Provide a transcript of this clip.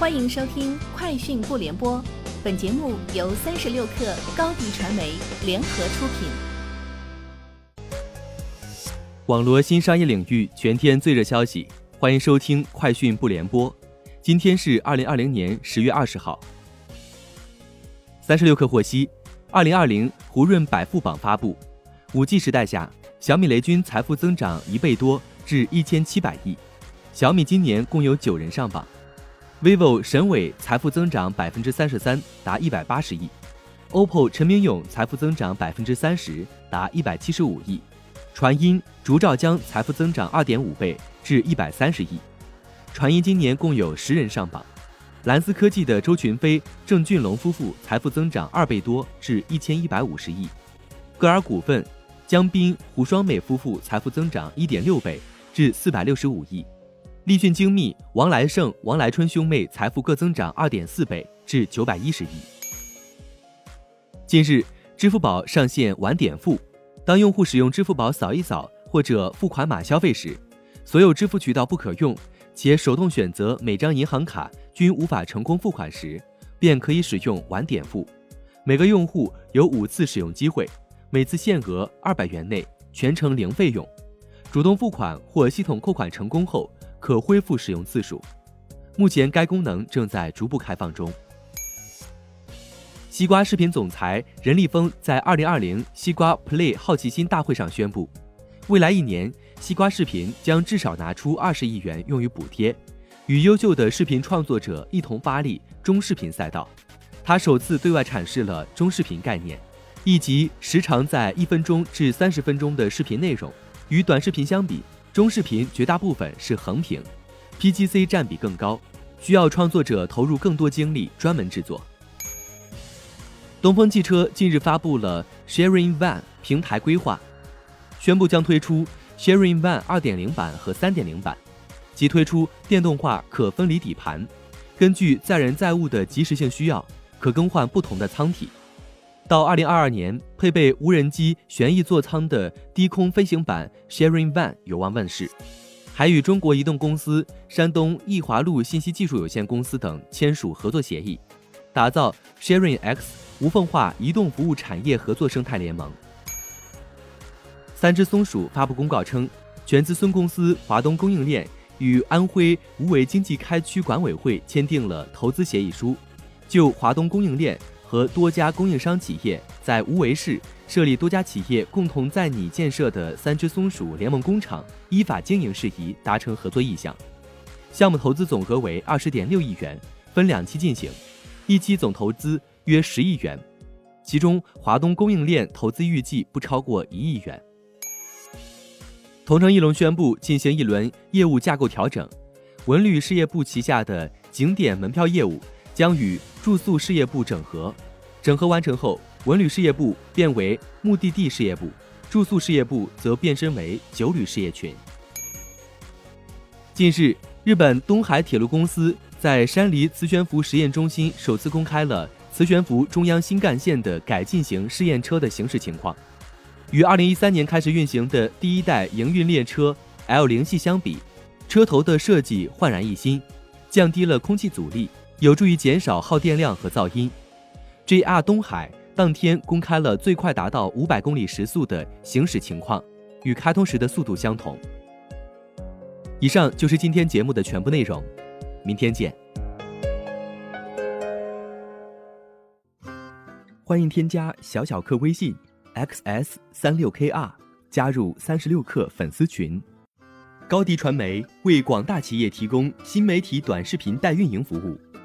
欢迎收听《快讯不联播》，本节目由三十六克高低传媒联合出品。网罗新商业领域全天最热消息，欢迎收听《快讯不联播》。今天是二零二零年十月二十号。三十六克获悉，二零二零胡润百富榜发布，五 G 时代下，小米雷军财富增长一倍多至一千七百亿，小米今年共有九人上榜。Vivo 沈伟财富增长百分之三十三，达一百八十亿；OPPO 陈明勇财富增长百分之三十，达一百七十五亿；传音竹兆江财富增长二点五倍，至一百三十亿。传音今年共有十人上榜。蓝思科技的周群飞、郑俊龙夫妇财富增长二倍多，至一千一百五十亿。歌尔股份江斌、胡双美夫妇财富增长一点六倍，至四百六十五亿。立讯精密、王来胜、王来春兄妹财富各增长二点四倍，至九百一十亿。近日，支付宝上线晚点付，当用户使用支付宝扫一扫或者付款码消费时，所有支付渠道不可用，且手动选择每张银行卡均无法成功付款时，便可以使用晚点付。每个用户有五次使用机会，每次限额二百元内，全程零费用。主动付款或系统扣款成功后。可恢复使用次数。目前该功能正在逐步开放中。西瓜视频总裁任立峰在二零二零西瓜 Play 好奇心大会上宣布，未来一年西瓜视频将至少拿出二十亿元用于补贴，与优秀的视频创作者一同发力中视频赛道。他首次对外阐释了中视频概念，以及时长在一分钟至三十分钟的视频内容，与短视频相比。中视频绝大部分是横屏，PGC 占比更高，需要创作者投入更多精力专门制作。东风汽车近日发布了 Sharing Van 平台规划，宣布将推出 Sharing Van 2.0版和3.0版，即推出电动化可分离底盘，根据载人载物的及时性需要，可更换不同的舱体。到二零二二年，配备无人机旋翼座舱的低空飞行版 Sharing Van 有望问世，还与中国移动公司、山东易华路信息技术有限公司等签署合作协议，打造 Sharing X 无缝化移动服务产业合作生态联盟。三只松鼠发布公告称，全资孙公司华东供应链与安徽无为经济开区管委会签订了投资协议书，就华东供应链。和多家供应商企业在无为市设立多家企业共同在拟建设的三只松鼠联盟工厂依法经营事宜达成合作意向。项目投资总额为二十点六亿元，分两期进行，一期总投资约十亿元，其中华东供应链投资预计不超过一亿元。同城艺龙宣布进行一轮业务架构调整，文旅事业部旗下的景点门票业务。将与住宿事业部整合，整合完成后，文旅事业部变为目的地事业部，住宿事业部则变身为九旅事业群。近日，日本东海铁路公司在山梨磁悬浮实验中心首次公开了磁悬浮中央新干线的改进型试验车的行驶情况。与2013年开始运行的第一代营运列车 L 零系相比，车头的设计焕然一新，降低了空气阻力。有助于减少耗电量和噪音。JR 东海当天公开了最快达到五百公里时速的行驶情况，与开通时的速度相同。以上就是今天节目的全部内容，明天见。欢迎添加小小客微信 xs 三六 kr，加入三十六课粉丝群。高迪传媒为广大企业提供新媒体短视频代运营服务。